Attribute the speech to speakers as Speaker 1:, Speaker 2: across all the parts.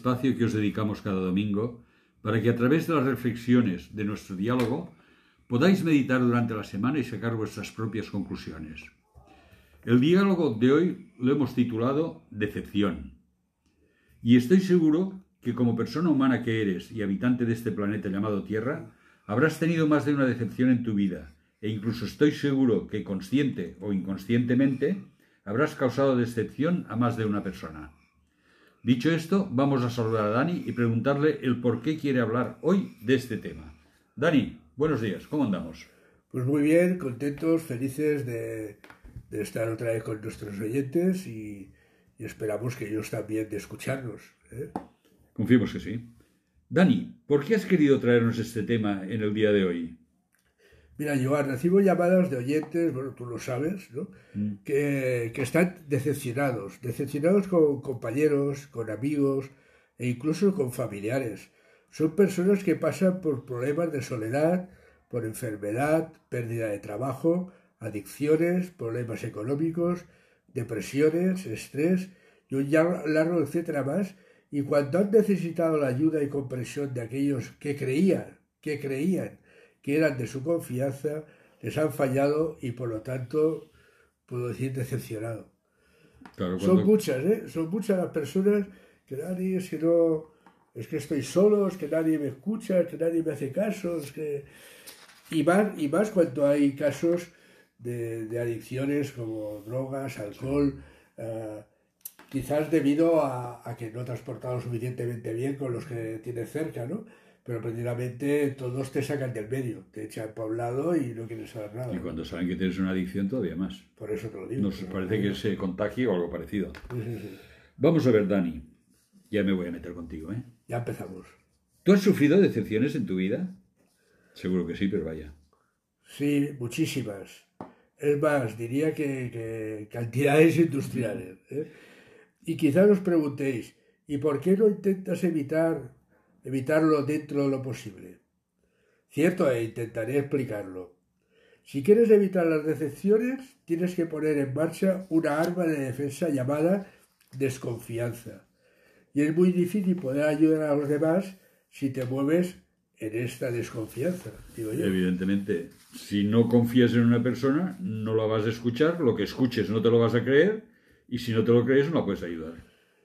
Speaker 1: espacio que os dedicamos cada domingo para que a través de las reflexiones de nuestro diálogo podáis meditar durante la semana y sacar vuestras propias conclusiones. El diálogo de hoy lo hemos titulado Decepción. Y estoy seguro que como persona humana que eres y habitante de este planeta llamado Tierra, habrás tenido más de una decepción en tu vida, e incluso estoy seguro que consciente o inconscientemente habrás causado decepción a más de una persona. Dicho esto, vamos a saludar a Dani y preguntarle el por qué quiere hablar hoy de este tema. Dani, buenos días, ¿cómo andamos?
Speaker 2: Pues muy bien, contentos, felices de, estar otra vez con nuestros oyentes y, esperamos que ellos también de escucharnos. ¿eh?
Speaker 1: Confiemos que sí. Dani, ¿por qué has querido traernos este tema en el día de hoy?
Speaker 2: Mira, Joan, recibo llamadas de oyentes, bueno, tú lo sabes, ¿no? Mm. Que, están decepcionados, decepcionados con compañeros, con amigos e incluso con familiares. Son personas que pasan por problemas de soledad, por enfermedad, pérdida de trabajo, adicciones, problemas económicos, depresiones, estrés y un largo etcétera más. Y cuando han necesitado la ayuda y comprensión de aquellos que creían, que creían que eran de su confianza, les han fallado y por lo tanto, puedo decir, decepcionado. Son muchas, ¿eh? Son muchas las personas que nadie, es que no, es que estoy solo, es que nadie me escucha, es que nadie me hace caso, es que... Y más, y más cuando hay casos de, adicciones como drogas, alcohol, eh, quizás debido a, a, que no te has portado suficientemente bien con los que tienes cerca, ¿no? Pero precisamente todos te sacan del medio, te echan para un lado y no quieren saber nada.
Speaker 1: Y cuando saben que tienes una adicción, todavía más.
Speaker 2: Por eso te lo digo.
Speaker 1: Nos parece que se contagie o algo parecido. Vamos a ver, Dani. Ya me voy a meter contigo, ¿eh?
Speaker 2: Ya empezamos.
Speaker 1: ¿Tú has sufrido decepciones en tu vida? Seguro que sí, pero vaya.
Speaker 2: Sí, muchísimas. Es más, diría que, cantidades industriales. ¿eh? Y quizás os preguntéis, ¿y por qué no intentas evitar evitarlo dentro de lo posible. Cierto, e intentaré explicarlo. Si quieres evitar las decepciones, tienes que poner en marcha una arma de defensa llamada desconfianza. Y es muy difícil poder ayudar a los demás si te mueves en esta desconfianza,
Speaker 1: Evidentemente, si no confías en una persona, no la vas a escuchar, lo que escuches no te lo vas a creer, y si no te lo crees, no la puedes ayudar.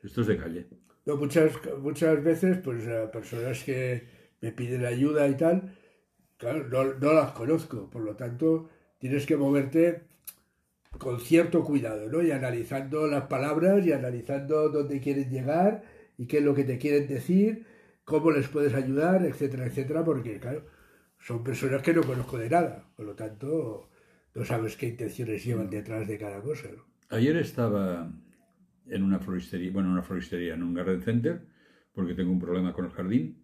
Speaker 1: Esto es de calle.
Speaker 2: No, muchas, muchas veces, pues personas que me piden ayuda y tal, claro, no, las conozco, por lo tanto, tienes que moverte con cierto cuidado, ¿no? Y analizando las palabras y analizando dónde quieren llegar y qué es lo que te quieren decir, cómo les puedes ayudar, etcétera, etcétera, porque, claro, son personas que no conozco de nada, por lo tanto, no sabes qué intenciones llevan detrás de cada cosa.
Speaker 1: Ayer estaba en una floristería, bueno, una floristería, en un garden center, porque tengo un problema con el jardín.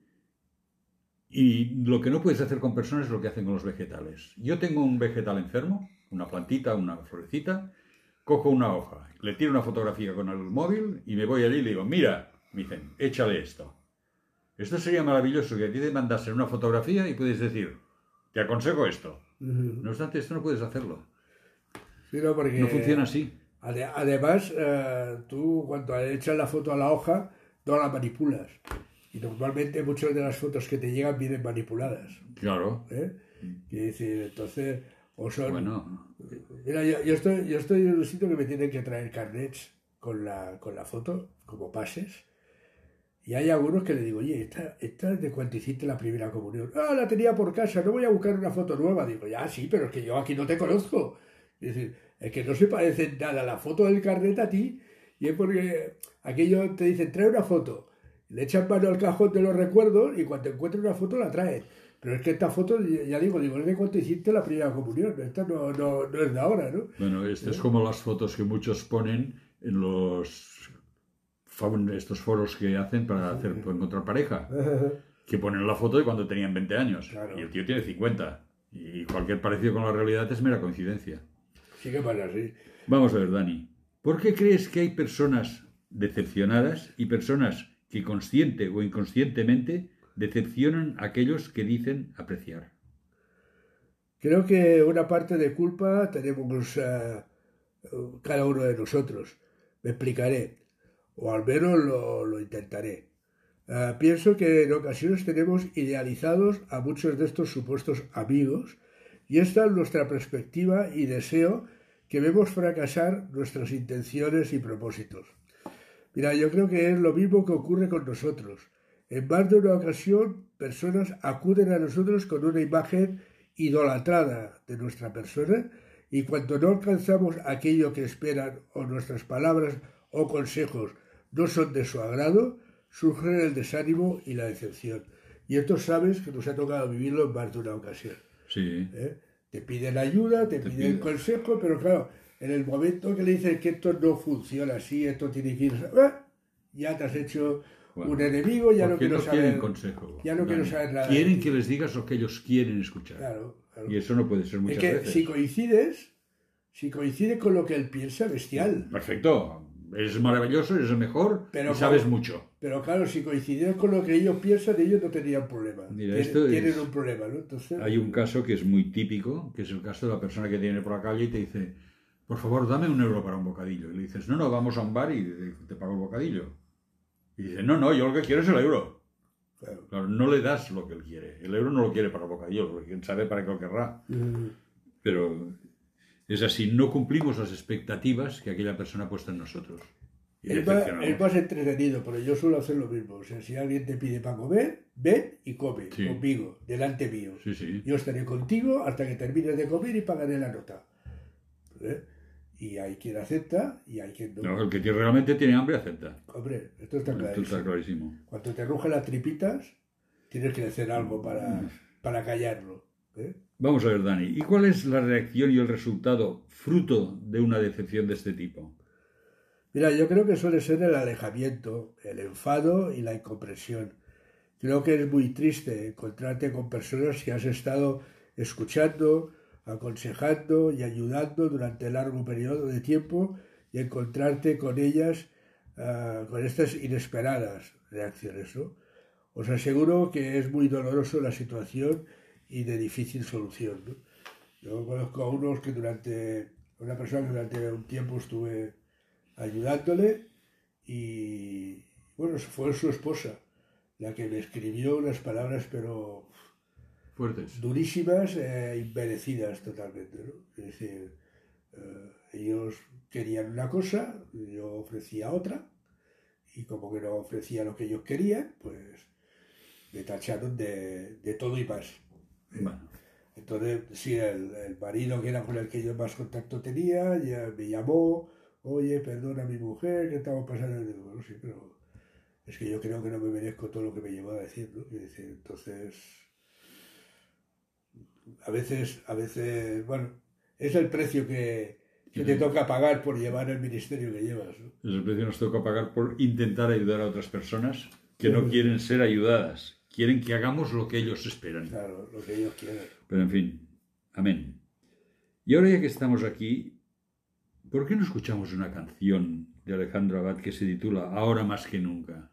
Speaker 1: Y lo que no puedes hacer con personas es lo que hacen con los vegetales. Yo tengo un vegetal enfermo, una plantita, una florecita, cojo una hoja, le tiro una fotografía con el móvil y me voy allí y le digo, mira, me dicen, échale esto. Esto sería maravilloso que a ti te mandasen una fotografía y puedes decir, te aconsejo esto. No obstante, esto no puedes hacerlo. no funciona así.
Speaker 2: Además, eh, tú cuando echas la foto a la hoja, no la manipulas. Y normalmente muchas de las fotos que te llegan vienen manipuladas.
Speaker 1: Claro.
Speaker 2: ¿Eh? Y decir, entonces, o son... Bueno. Mira, yo, estoy, yo estoy en un sitio que me tienen que traer carnets con la, con la foto, como pases. Y hay algunos que le digo, oye, esta, esta es de cuando hiciste la primera comunión. Ah, la tenía por casa, no voy a buscar una foto nueva. Digo, ya, sí, pero es que yo aquí no te conozco. Es decir, es que no se parece nada la foto del carnet a ti, y es porque aquello te dicen, trae una foto, le echan mano al cajón de los recuerdos y cuando encuentres una foto la traes. Pero es que esta foto, ya digo, digo, es de cuando hiciste la primera comunión, esta no, no, no es de ahora, ¿no?
Speaker 1: Bueno, esto es ¿Eh? como las fotos que muchos ponen en los estos foros que hacen para hacer para encontrar pareja, que ponen la foto de cuando tenían 20 años y el tío tiene 50 y cualquier parecido con la realidad es mera coincidencia. Vamos a ver, Dani. ¿Por qué crees que hay personas decepcionadas y personas que consciente o inconscientemente decepcionan a aquellos que dicen apreciar?
Speaker 2: Creo que una parte de culpa tenemos uh, cada uno de nosotros. Me explicaré. o al menos lo, intentaré. Ah, pienso que en ocasiones tenemos idealizados a muchos de estos supuestos amigos y esta es nuestra perspectiva y deseo que vemos fracasar nuestras intenciones y propósitos. Mira, yo creo que es lo mismo que ocurre con nosotros. En más de una ocasión, personas acuden a nosotros con una imagen idolatrada de nuestra persona y cuando no alcanzamos aquello que esperan o nuestras palabras o consejos no son de su agrado, surge el desánimo y la decepción. Y esto sabes que nos ha tocado vivirlo en más de una ocasión.
Speaker 1: Sí.
Speaker 2: ¿Eh? Te piden ayuda, te, piden consejo, pero claro, en el momento que le dices que esto no funciona así, esto tiene que ir... ¡ah! Ya te has hecho un enemigo, ya no quiero
Speaker 1: no
Speaker 2: saber...
Speaker 1: consejo.
Speaker 2: Ya no quiero saber nada.
Speaker 1: Quieren que les digas lo que ellos quieren escuchar.
Speaker 2: Claro,
Speaker 1: Y eso no puede ser muchas
Speaker 2: es que
Speaker 1: veces.
Speaker 2: si coincides, si coincide con lo que él piensa, bestial.
Speaker 1: Perfecto. Eres maravilloso, eres el mejor y sabes mucho.
Speaker 2: Pero claro, si coincidieras con lo que ellos piensan, ellos no tendrían problema.
Speaker 1: Mira,
Speaker 2: tienen, un problema, ¿no? Entonces...
Speaker 1: Hay un caso que es muy típico, que es el caso de la persona que viene por la calle y te dice, por favor, dame un euro para un bocadillo. Y le dices, no, no, vamos a un bar y te pago el bocadillo. Y dice, no, no, yo lo que quiero es el euro. Claro. no le das lo que él quiere. El euro no lo quiere para el bocadillo, porque quién sabe para qué lo querrá. Mm. Pero es así, no cumplimos las expectativas que aquella persona ha puesto en nosotros.
Speaker 2: es, más, entretenido, pero yo suelo hacer lo mismo. O sea, si alguien te pide para comer, ven y come conmigo, delante mío. Yo estaré contigo hasta que termines de comer y pagaré la nota. ¿Eh? Y hay quien acepta y hay quien
Speaker 1: no. el que realmente tiene hambre acepta.
Speaker 2: Hombre, esto está clarísimo.
Speaker 1: Esto está clarísimo.
Speaker 2: Cuando te rugen las tripitas, tienes que hacer algo para, mm. para callarlo. ¿eh?
Speaker 1: Vamos a ver, Dani, ¿y cuál es la reacción y el resultado fruto de una decepción de este tipo?
Speaker 2: Mira, yo creo que suele ser el alejamiento, el enfado y la incomprensión. Creo que es muy triste encontrarte con personas que has estado escuchando, aconsejando y ayudando durante largo periodo de tiempo y encontrarte con ellas ah, con estas inesperadas reacciones. Os aseguro que es muy doloroso la situación y de difícil solución. Yo conozco a unos que durante, una persona que durante un tiempo estuve ayudándole y bueno, fue su esposa la que me escribió unas palabras pero
Speaker 1: fuertes,
Speaker 2: durísimas e inmerecidas totalmente. Es decir, eh, ellos querían una cosa, yo ofrecía otra y como que no ofrecía lo que ellos querían, pues me tacharon de, de todo y más. Entonces, sí, el, marido que era con el que yo más contacto tenía, ya me llamó, oye, perdona a mi mujer, que estamos pasando. Digo, sí, pero es que yo creo que no me merezco todo lo que me llevó a decir, ¿no? entonces, a veces, a veces, bueno, es el precio que, te toca pagar por llevar el ministerio que llevas. ¿no?
Speaker 1: Es el precio que nos toca pagar por intentar ayudar a otras personas que no quieren ser ayudadas quieren que hagamos lo que ellos esperan.
Speaker 2: Claro, lo que ellos quieren.
Speaker 1: Pero en fin, amén. Y ahora ya que estamos aquí, ¿por qué no escuchamos una canción de Alejandro Abad que se titula Ahora más que nunca?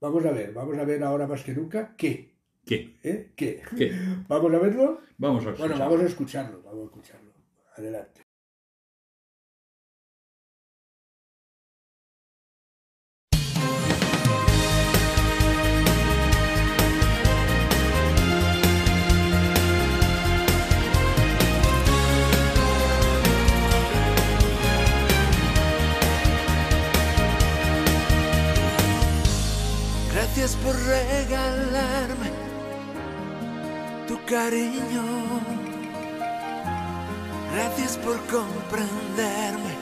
Speaker 2: Vamos a ver, vamos a ver ahora más que nunca qué.
Speaker 1: ¿Qué?
Speaker 2: ¿Eh? ¿Qué?
Speaker 1: ¿Qué?
Speaker 2: ¿Vamos a verlo?
Speaker 1: Vamos a escucharlo.
Speaker 2: Bueno, vamos a escucharlo, vamos a escucharlo. Adelante.
Speaker 3: Gracias por comprenderme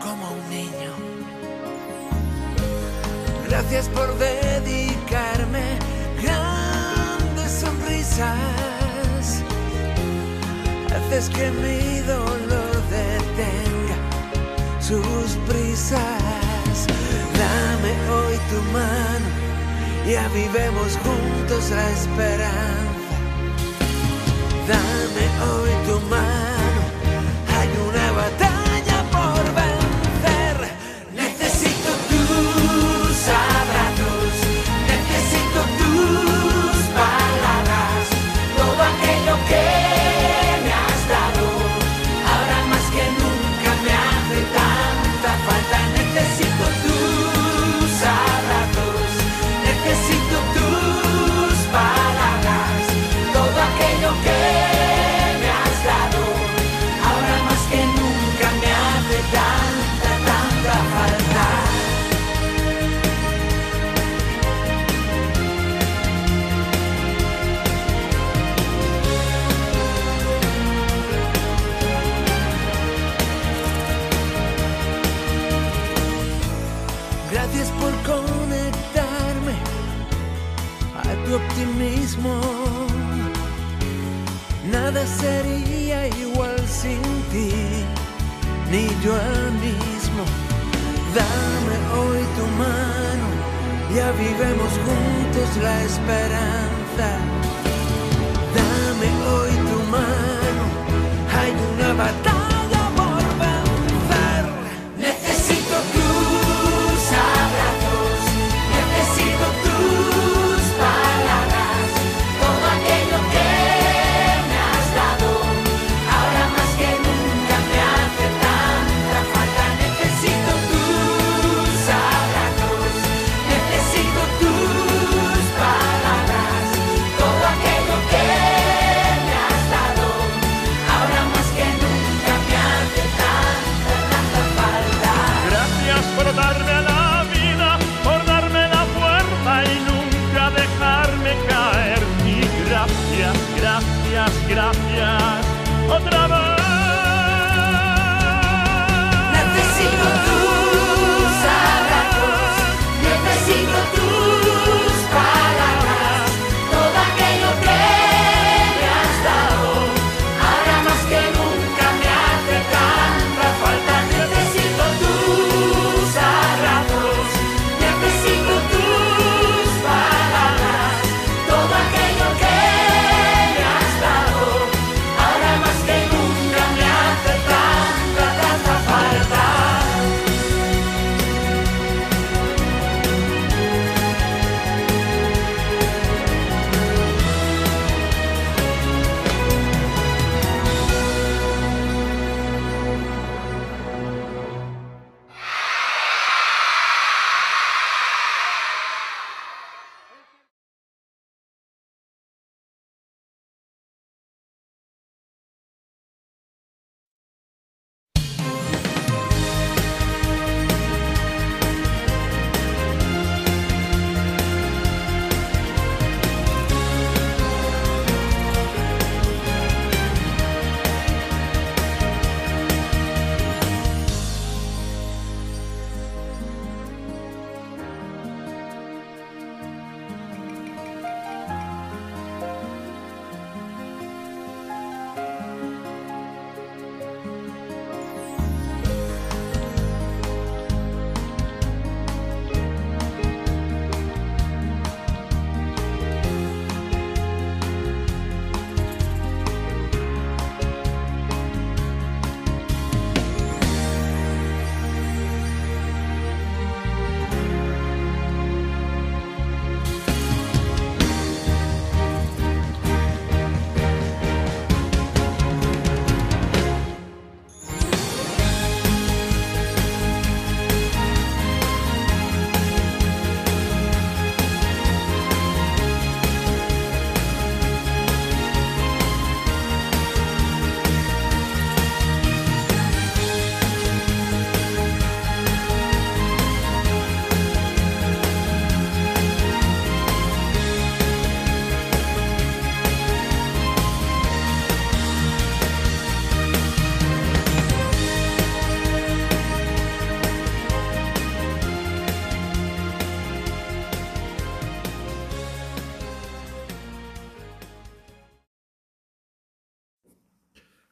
Speaker 3: como un niño. Gracias por dedicarme grandes sonrisas. Haces que mi dolor detenga sus prisas. Dame hoy tu mano y avivemos juntos la esperanza. Dame oj tu máš.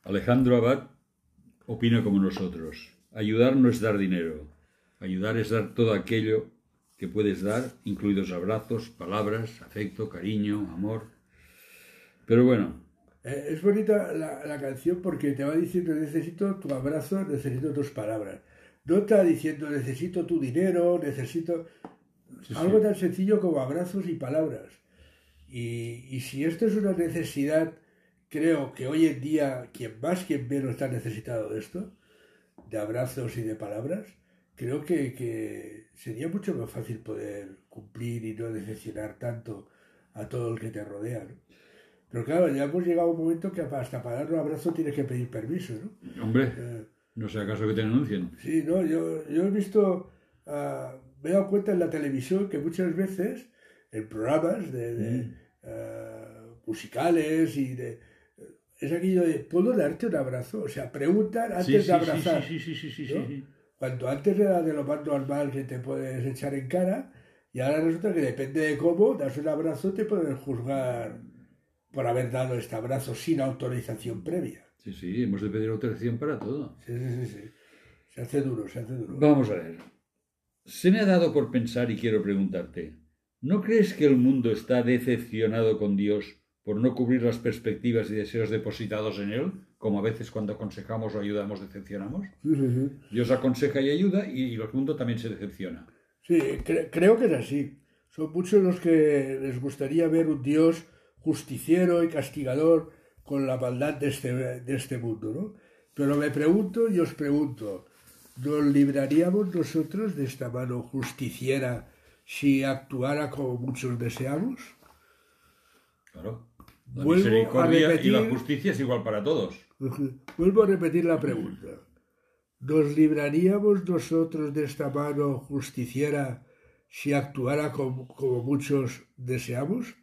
Speaker 1: Alejandro Abad opina como nosotros. Ayudar no es dar dinero. Ayudar es dar todo aquello que puedes dar, incluidos abrazos, palabras, afecto, cariño, amor. Pero bueno,
Speaker 2: Eh, es bonita la, la canción porque te va diciendo necesito tu abrazo, necesito tus palabras. No está diciendo necesito tu dinero, necesito
Speaker 1: Sí,
Speaker 2: algo
Speaker 1: sí.
Speaker 2: tan sencillo como abrazos y palabras. Y, y si esto es una necesidad, creo que hoy en día quien más, quien menos está necesitado de esto, de abrazos y de palabras, creo que, que sería mucho más fácil poder cumplir y no decepcionar tanto a todo el que te rodea. ¿no? Pero claro, ya hemos llegado a un momento que hasta para dar un abrazo tienes que pedir permiso, ¿no?
Speaker 1: hombre,
Speaker 2: Eh,
Speaker 1: no sea acaso que te denuncien.
Speaker 2: Sí, no, yo, yo he visto, ah, me he dado cuenta en la televisión que muchas veces en programas de, de,
Speaker 1: Mm.
Speaker 2: ah, musicales y de... Es aquello de, ¿puedo darte un abrazo? O sea, preguntan antes
Speaker 1: Sí,
Speaker 2: de
Speaker 1: sí,
Speaker 2: abrazar.
Speaker 1: sí, sí, sí, sí, sí,
Speaker 2: ¿no?
Speaker 1: sí.
Speaker 2: Cuanto antes era de lo más normal que te puedes echar en cara, y ahora resulta que depende de cómo das un abrazo, te pueden juzgar por haber dado este abrazo sin autorización previa.
Speaker 1: Sí, sí, hemos de pedir autorización para todo.
Speaker 2: Sí, sí, sí, sí. Se hace duro, se hace duro.
Speaker 1: Vamos a ver. Se me ha dado por pensar y quiero preguntarte, ¿no crees que el mundo está decepcionado con Dios por no cubrir las perspectivas y deseos depositados en Él, como a veces cuando aconsejamos o ayudamos decepcionamos? Dios aconseja y ayuda y el mundo también se decepciona.
Speaker 2: Sí, cre- creo que es así. Son muchos los que les gustaría ver un Dios justiciero y castigador con la maldad de este, de este mundo, ¿no? Pero me pregunto y os pregunto, ¿nos libraríamos nosotros de esta mano justiciera si actuara como muchos deseamos?
Speaker 1: Claro. La
Speaker 2: Vuelvo a
Speaker 1: misericordia y la
Speaker 2: repetir-
Speaker 1: justicia es igual para todos.
Speaker 2: Vuelvo a repetir la pregunta. ¿Nos libraríamos nosotros de esta mano justiciera si actuara como, como muchos deseamos?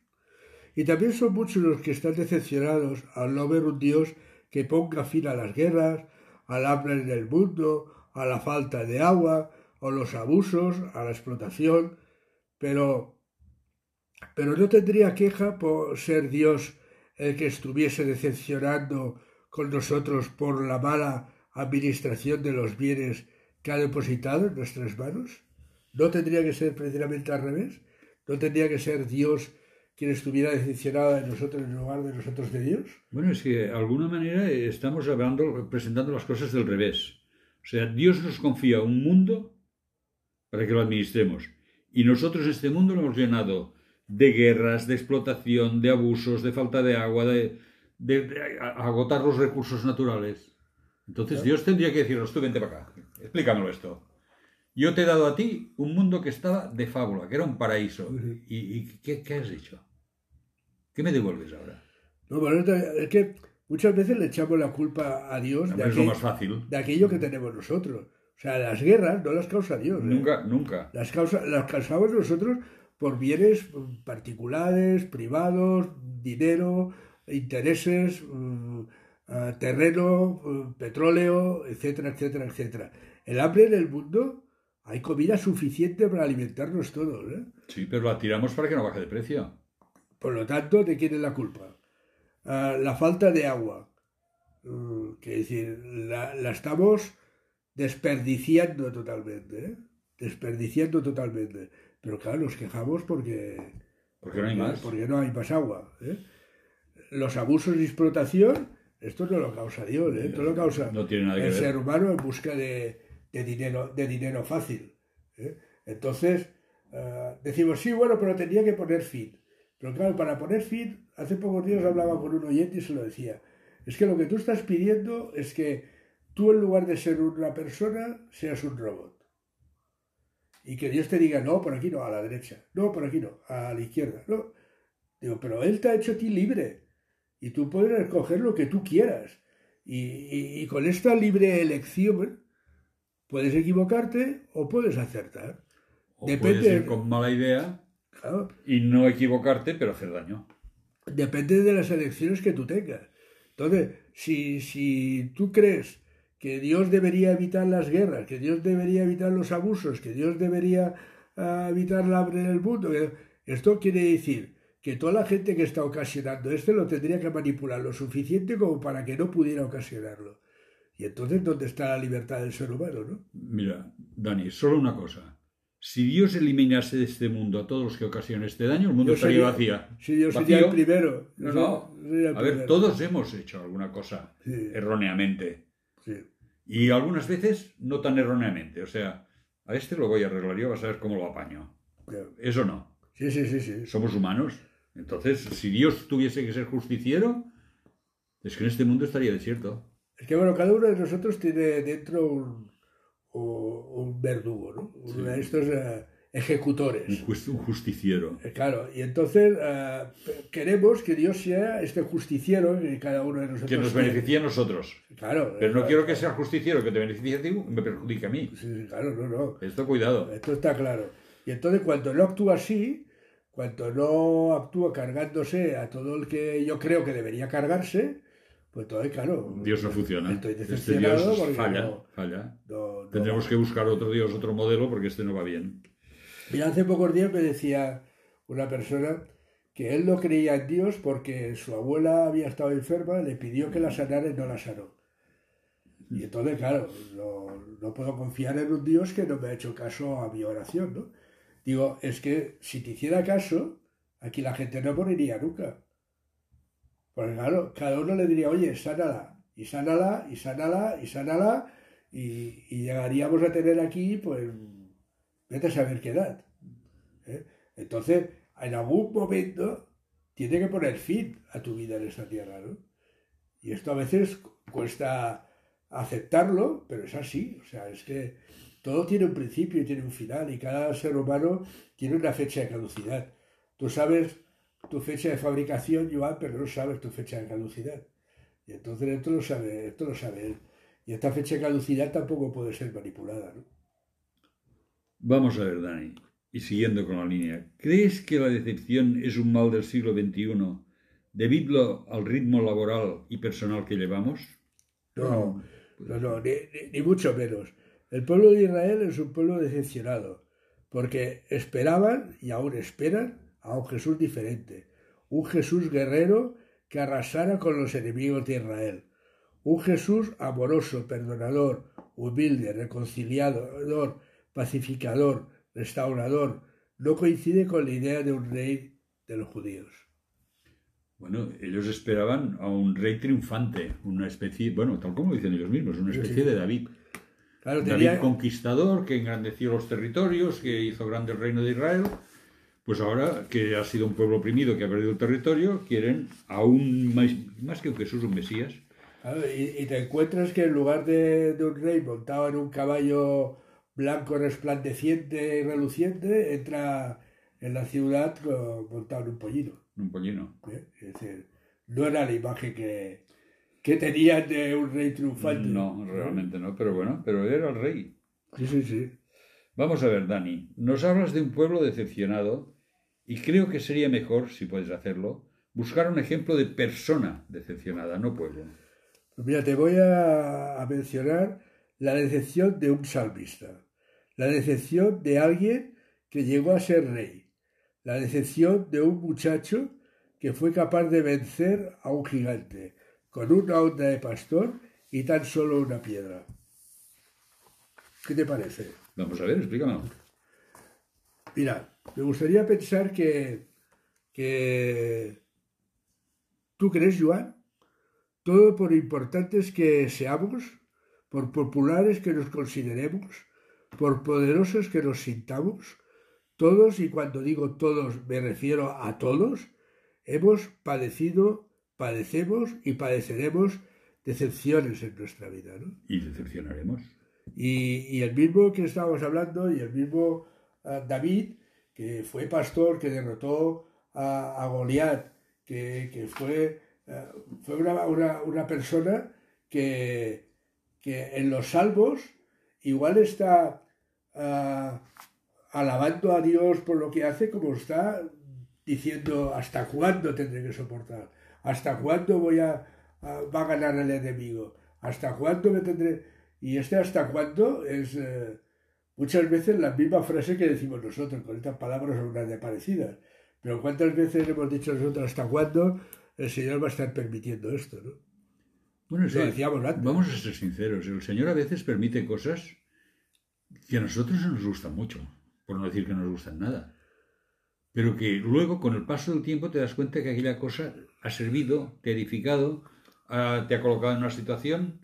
Speaker 2: Y también son muchos los que están decepcionados al no ver un Dios que ponga fin a las guerras, al hambre en el mundo, a la falta de agua, a los abusos, a la explotación. Pero, pero no tendría queja por ser Dios el que estuviese decepcionando con nosotros por la mala administración de los bienes que ha depositado en nuestras manos? ¿No tendría que ser precisamente al revés? ¿No tendría que ser Dios quien estuviera decepcionado de nosotros en lugar de nosotros de Dios?
Speaker 1: Bueno, es que de alguna manera estamos hablando, presentando las cosas del revés. O sea, Dios nos confía un mundo para que lo administremos. Y nosotros este mundo lo hemos llenado de guerras, de explotación, de abusos, de falta de agua, de, de- de a- agotar los recursos naturales. Entonces Dios tendría que decirnos, tú vente para acá, explícamelo esto. Yo te he dado a ti un mundo que estaba de fábula, que era un paraíso. ¿Y, y qué, qué has hecho? ¿Qué me devuelves ahora?
Speaker 2: No, bueno, es que muchas veces le echamos la culpa a Dios de,
Speaker 1: Es lo
Speaker 2: aquel-
Speaker 1: más fácil.
Speaker 2: de aquello que tenemos nosotros. O sea, las guerras no las causa Dios. ¿eh?
Speaker 1: Nunca, nunca.
Speaker 2: Las, causa, las causamos nosotros por bienes particulares, privados, dinero, intereses, mm, ah, terreno, mm, petróleo, etcétera, etcétera, etcétera. El hambre en el mundo, hay comida suficiente para alimentarnos todos. ¿eh?
Speaker 1: Sí, pero la tiramos para que no baje de precio.
Speaker 2: Por lo tanto, ¿de quién es la culpa? Ah, la falta de agua. Mm, que decir, la, la estamos desperdiciando totalmente. ¿eh? Desperdiciando totalmente. Pero claro, nos quejamos porque,
Speaker 1: Porque no hay más.
Speaker 2: porque no hay más agua. ¿eh? Los abusos y explotación, esto no lo causa Dios, ¿eh? esto lo causa
Speaker 1: No tiene nada que
Speaker 2: el
Speaker 1: ver.
Speaker 2: ser humano en busca de, de dinero, de dinero fácil. ¿eh? Entonces, ah, decimos, sí, bueno, pero tendría que poner fin. Pero claro, para poner fin, hace pocos días hablaba con un oyente y se lo decía. Es que lo que tú estás pidiendo es que tú en lugar de ser una persona, seas un robot. Y que Dios te diga, no, por aquí no, a la derecha, no, por aquí no, a la izquierda, no. Digo, pero Él te ha hecho a ti libre y tú puedes escoger lo que tú quieras. Y, y- y con esta libre elección puedes equivocarte o puedes acertar.
Speaker 1: O
Speaker 2: Depende-
Speaker 1: puedes ir con mala idea
Speaker 2: Claro,
Speaker 1: y no equivocarte, pero hacer daño.
Speaker 2: depende de las elecciones que tú tengas. Entonces, si, si tú crees que Dios debería evitar las guerras, que Dios debería evitar los abusos, que Dios debería ah, evitar la hambre en el mundo, esto quiere decir que toda la gente que está ocasionando esto lo tendría que manipular lo suficiente como para que no pudiera ocasionarlo. Y entonces, ¿dónde está la libertad del ser humano? ¿no?
Speaker 1: Mira, Dani, solo una cosa. Si Dios eliminase de este mundo a todos los que ocasionan este daño, el mundo
Speaker 2: Yo
Speaker 1: estaría
Speaker 2: sería-
Speaker 1: vacía.
Speaker 2: Si
Speaker 1: Vacío.
Speaker 2: sería el primero.
Speaker 1: No, no.
Speaker 2: sería el
Speaker 1: A ver, todos hemos hecho alguna cosa
Speaker 2: Sí.
Speaker 1: erróneamente.
Speaker 2: Sí.
Speaker 1: Y algunas veces no tan erróneamente. O sea, a este lo voy a arreglar yo, vas a ver cómo lo apaño.
Speaker 2: Claro.
Speaker 1: Eso no.
Speaker 2: Sí, sí, sí, sí.
Speaker 1: Somos humanos. Entonces, si Dios tuviese que ser justiciero, es que en este mundo estaría desierto.
Speaker 2: Es que bueno, cada uno de nosotros tiene dentro un, un- verdugo, ¿no? Uno de estos eh, ejecutores.
Speaker 1: un justiciero.
Speaker 2: Eh, Claro, y entonces eh, queremos que Dios sea este justiciero que cada uno de nosotros
Speaker 1: Que nos beneficie a nosotros.
Speaker 2: Claro.
Speaker 1: Pero no
Speaker 2: eh,
Speaker 1: quiero que sea justiciero que te beneficie a ti y me perjudique a mí.
Speaker 2: Sí, claro, no, no.
Speaker 1: Esto cuidado.
Speaker 2: Esto está claro. Y entonces cuando no actúa así, cuando no actúa cargándose a todo el que yo creo que debería cargarse, Pues entonces, claro.
Speaker 1: Dios no funciona.
Speaker 2: Estoy
Speaker 1: Este Dios falla,
Speaker 2: no-
Speaker 1: falla.
Speaker 2: no- no
Speaker 1: Tendremos que buscar otro Dios, otro modelo, porque este no va bien.
Speaker 2: Mira, hace pocos días me decía una persona que él no creía en Dios porque su abuela había estado enferma, le pidió que la sanara y no la sanó. Y entonces, claro, no, puedo confiar en un Dios que no me ha hecho caso a mi oración, ¿no? Digo, es que si te hiciera caso, aquí la gente no moriría nunca. Porque claro, cada uno le diría, oye, sánala, y sánala, y sánala, y sánala, y, y llegaríamos a tener aquí, pues, vete a saber qué edad. ¿eh? Entonces, en algún momento, tiene que poner fin a tu vida en esta tierra, ¿no? Y esto a veces cuesta aceptarlo, pero es así. O sea, es que todo tiene un principio y tiene un final, y cada ser humano tiene una fecha de caducidad. Tú sabes tu fecha de fabricación, Joan, pero no sabes tu fecha de caducidad. Y entonces esto lo sabe, esto lo sabe él. Y esta fecha de caducidad tampoco puede ser manipulada, ¿no?
Speaker 1: Vamos a ver, Dani, y siguiendo con la línea, ¿crees que la decepción es un mal del siglo XXI debido al ritmo laboral y personal que llevamos?
Speaker 2: No, no, no, ni, ni- mucho menos. El pueblo de Israel es un pueblo decepcionado, porque esperaban y aún esperan a un Jesús diferente, un Jesús guerrero que arrasara con los enemigos de Israel, un Jesús amoroso, perdonador, humilde, reconciliador, pacificador, restaurador, no coincide con la idea de un rey de los judíos.
Speaker 1: Bueno, ellos esperaban a un rey triunfante, una especie, bueno, tal como dicen ellos mismos, una
Speaker 2: Sí,
Speaker 1: especie
Speaker 2: sí.
Speaker 1: de David.
Speaker 2: Claro,
Speaker 1: David
Speaker 2: tenía-
Speaker 1: conquistador que engrandeció los territorios, que hizo grande el reino de Israel. Pues ahora que ha sido un pueblo oprimido, que ha perdido el territorio, quieren aún más, más que un Jesús, un Mesías.
Speaker 2: Claro, y, y te encuentras que en lugar de, de un rey montado en un caballo blanco resplandeciente y reluciente, entra en la ciudad con- montado en un pollino.
Speaker 1: Un pollino.
Speaker 2: ¿eh? Es decir, no era la imagen que, que tenían de un rey triunfante.
Speaker 1: No, realmente no, pero bueno, pero era el rey.
Speaker 2: Sí, sí, sí.
Speaker 1: Vamos a ver, Dani, nos hablas de un pueblo decepcionado y creo que sería mejor, si puedes hacerlo, buscar un ejemplo de persona decepcionada, no pueblo.
Speaker 2: Pues mira, te voy a, a mencionar la decepción de un salmista, la decepción de alguien que llegó a ser rey, la decepción de un muchacho que fue capaz de vencer a un gigante con una onda de pastor y tan solo una piedra. ¿Qué te parece?
Speaker 1: Vamos a ver, explícame.
Speaker 2: Mira, me gustaría pensar que, que tú crees, Joan, todo por importantes que seamos, por populares que nos consideremos, por poderosos que nos sintamos, todos, y cuando digo todos me refiero a todos, hemos padecido, padecemos y padeceremos decepciones en nuestra vida, ¿no?
Speaker 1: Y decepcionaremos.
Speaker 2: Y, y el mismo que estábamos hablando, y el mismo ah, David, que fue pastor, que derrotó a, a Goliat, que, que fue, ah, fue una, una- una persona que, que en los salmos igual está ah, alabando a Dios por lo que hace, como está diciendo hasta cuándo tendré que soportar, hasta cuándo voy a, a- va a ganar el enemigo, hasta cuándo me tendré... Y este hasta cuándo es eh, muchas veces la misma frase que decimos nosotros, con estas palabras son unas de parecidas. Pero ¿cuántas veces hemos dicho nosotros hasta cuándo el Señor va a estar permitiendo esto? ¿no?
Speaker 1: Bueno,
Speaker 2: Lo decíamos antes.
Speaker 1: vamos a ser sinceros. El Señor a veces permite cosas que a nosotros no nos gustan mucho, por no decir que no nos gustan nada. Pero que luego, con el paso del tiempo, te das cuenta que aquella cosa ha servido, te ha edificado, te ha colocado en una situación.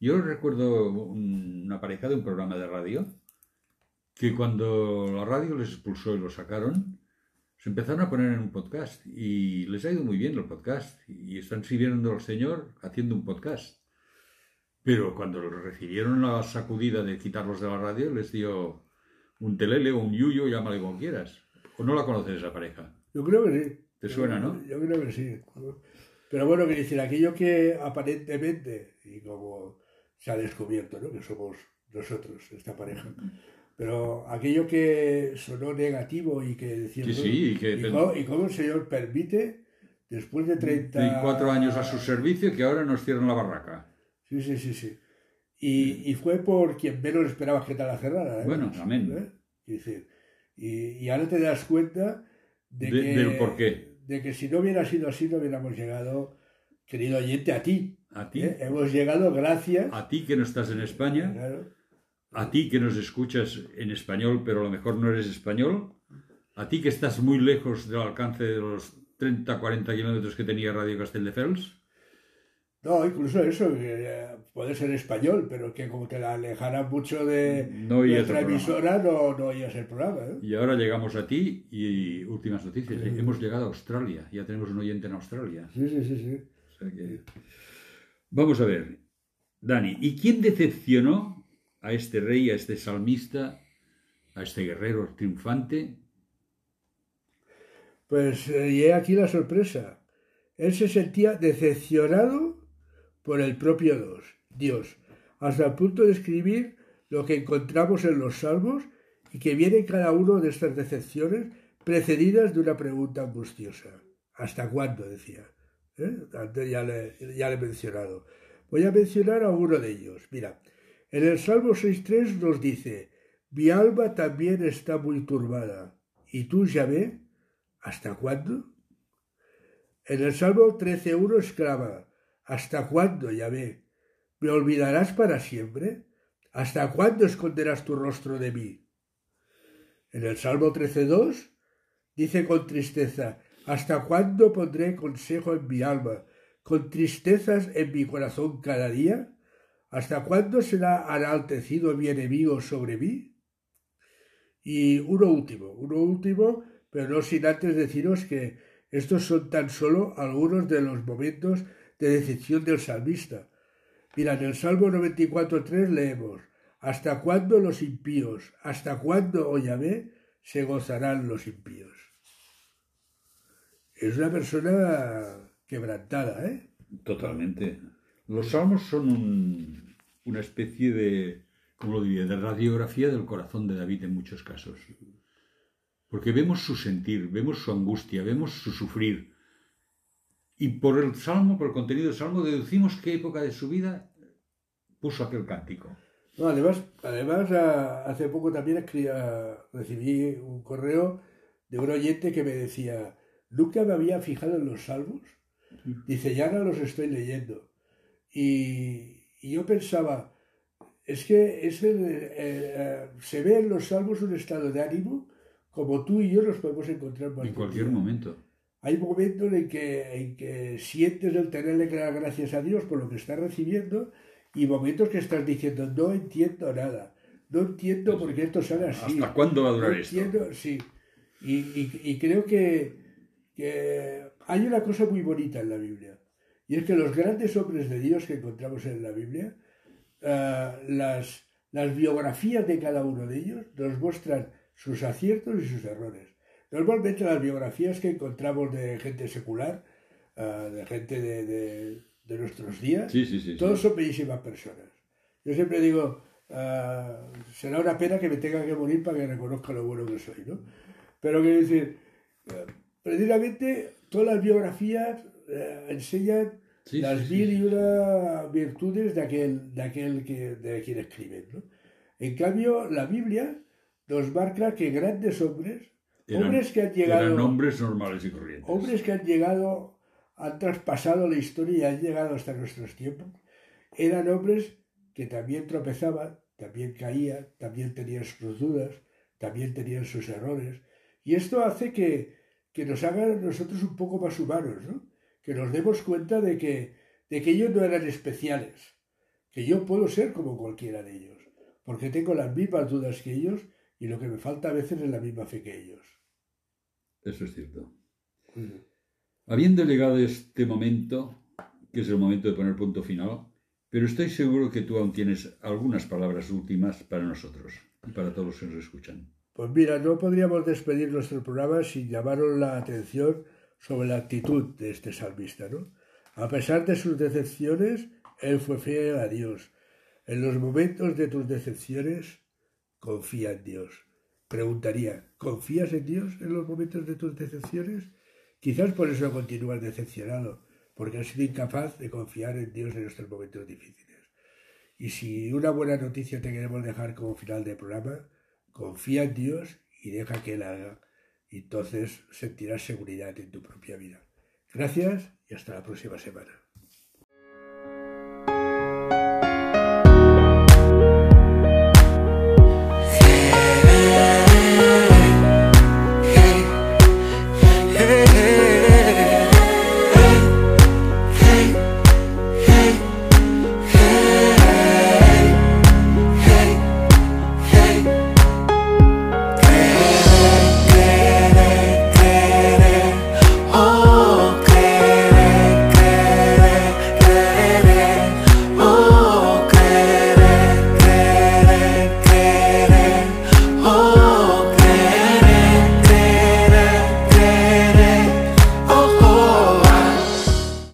Speaker 1: Yo recuerdo un- una pareja de un programa de radio que cuando la radio les expulsó y lo sacaron, se empezaron a poner en un podcast y les ha ido muy bien el podcast y están sirviendo al Señor haciendo un podcast. Pero cuando recibieron la sacudida de quitarlos de la radio, les dio un telele o un yuyo, llámale como quieras. ¿O no la conoces esa pareja?
Speaker 2: Yo creo que sí.
Speaker 1: ¿Te suena, no?
Speaker 2: Yo creo que sí. Pero bueno, que decir, aquello que aparentemente, y como se ha descubierto, ¿no? que somos nosotros, esta pareja, pero aquello que sonó negativo y que decíamos,
Speaker 1: Sí, sí, y que-
Speaker 2: ¿y cómo, y cómo el Señor permite después de 30...
Speaker 1: 24 años a su servicio que ahora nos cierran la barraca.
Speaker 2: Sí, sí, sí, sí. Y, y fue por quien menos esperaba que te la cerrara. ¿eh?
Speaker 1: Bueno, amén.
Speaker 2: ¿Eh? Decir, y, y ahora te das cuenta de,
Speaker 1: De-
Speaker 2: que,
Speaker 1: del por qué.
Speaker 2: de que si no hubiera sido así no hubiéramos llegado, querido oyente, a ti.
Speaker 1: A ti,
Speaker 2: ¿eh? Hemos llegado gracias.
Speaker 1: a ti que no estás en España,
Speaker 2: Claro.
Speaker 1: A ti que nos escuchas en español, pero a lo mejor no eres español, a ti que estás muy lejos del alcance de los 30, 40 kilómetros que tenía Radio Castelldefels,
Speaker 2: No, incluso eso, eh, puede ser español, pero que como te la alejaran mucho de
Speaker 1: No
Speaker 2: nuestra emisora, no, no oías el programa. ¿eh?
Speaker 1: y ahora llegamos a ti y últimas noticias. Hemos llegado a Australia, ya tenemos un oyente en Australia.
Speaker 2: Sí, sí, sí, sí.
Speaker 1: O sea que- Vamos a ver, Dani, ¿y quién decepcionó a este rey, a este salmista, a este guerrero triunfante?
Speaker 2: Pues eh, y he aquí la sorpresa. Él se sentía decepcionado por el propio Dios, Dios, hasta el punto de escribir lo que encontramos en los salmos y que viene en cada una de estas decepciones precedidas de una pregunta angustiosa. ¿Hasta cuándo? decía. ¿Eh? Antes ya le, ya le he mencionado. Voy a mencionar a uno de ellos. Mira, en el Salmo 6.3 nos dice, mi alma también está muy turbada. ¿Y tú, Yahvé, hasta cuándo? En el Salmo 13.1 exclama, ¿hasta cuándo, Yahvé? ¿Me olvidarás para siempre? ¿Hasta cuándo esconderás tu rostro de mí? En el Salmo 13.2 dice con tristeza, ¿hasta cuándo pondré consejo en mi alma, con tristezas en mi corazón cada día? ¿Hasta cuándo será enaltecido mi enemigo sobre mí? Y uno último, uno último, pero no sin antes deciros que estos son tan solo algunos de los momentos de decepción del salmista. Mira, en el Salmo 94.3 leemos, ¿Hasta cuándo los impíos, hasta cuándo, oh Yahvé, se gozarán los impíos? Es una persona quebrantada, ¿eh?
Speaker 1: Totalmente. Los salmos son un- una especie de, ¿cómo lo diría?, de radiografía del corazón de David en muchos casos. Porque vemos su sentir, vemos su angustia, vemos su sufrir. Y por el salmo, por el contenido del salmo, deducimos qué época de su vida puso aquel cántico.
Speaker 2: No, además, además hace poco también recibí un correo de un oyente que me decía, nunca me había fijado en los salmos. Dice, ya ahora los estoy leyendo. Y, y yo pensaba, es que es el, eh, eh, se ve en los salmos un estado de ánimo como tú y yo nos podemos encontrar
Speaker 1: En cualquier
Speaker 2: día.
Speaker 1: momento.
Speaker 2: Hay momentos en que, en que sientes el tenerle que dar gracias a Dios por lo que estás recibiendo y momentos que estás diciendo, no entiendo nada, no entiendo por qué esto sale así.
Speaker 1: ¿Hasta cuándo va a durar
Speaker 2: No
Speaker 1: esto?
Speaker 2: entiendo- sí. Y, y- y creo que, que hay una cosa muy bonita en la Biblia. Y es que los grandes hombres de Dios que encontramos en la Biblia, ah, las, las biografías de cada uno de ellos nos muestran sus aciertos y sus errores. Normalmente las biografías que encontramos de gente secular, ah, de gente de, de- de nuestros días,
Speaker 1: Sí, sí, sí.
Speaker 2: todos son bellísimas personas. Yo siempre digo, ah, será una pena que me tenga que morir para que reconozca lo bueno que soy, ¿no? Pero quiero decir, eh, precisamente todas las biografías eh, enseñan
Speaker 1: Sí,
Speaker 2: las
Speaker 1: sí,
Speaker 2: mil y una virtudes de aquel, de aquel que, de quien escribe, ¿no? En cambio, la Biblia nos marca que grandes hombres,
Speaker 1: Eran-
Speaker 2: hombres que han llegado...
Speaker 1: Eran hombres normales y corrientes.
Speaker 2: Hombres que han llegado, han traspasado la historia y han llegado hasta nuestros tiempos, eran hombres que también tropezaban, también caían, también tenían sus dudas, también tenían sus errores. Y esto hace que, que nos haga a nosotros un poco más humanos, ¿no? Que nos demos cuenta de que, de que ellos no eran especiales, que yo puedo ser como cualquiera de ellos, porque tengo las mismas dudas que ellos y lo que me falta a veces es la misma fe que ellos.
Speaker 1: Eso es cierto. Habiendo llegado este momento, que es el momento de poner punto final, pero estoy seguro que tú aún tienes algunas palabras últimas para nosotros y para todos los que nos escuchan.
Speaker 2: Pues mira, no podríamos despedir nuestro programa sin llamaros la atención sobre la actitud de este salmista. ¿no? A pesar de sus decepciones, él fue fiel a Dios. En los momentos de tus decepciones, confía en Dios. Preguntaría, ¿confías en Dios en los momentos de tus decepciones? Quizás por eso continúas decepcionado, porque has sido incapaz de confiar en Dios en estos momentos difíciles. Y si una buena noticia te queremos dejar como final del programa, confía en Dios y deja que Él haga y entonces sentirás seguridad en tu propia vida. Gracias y hasta la próxima semana.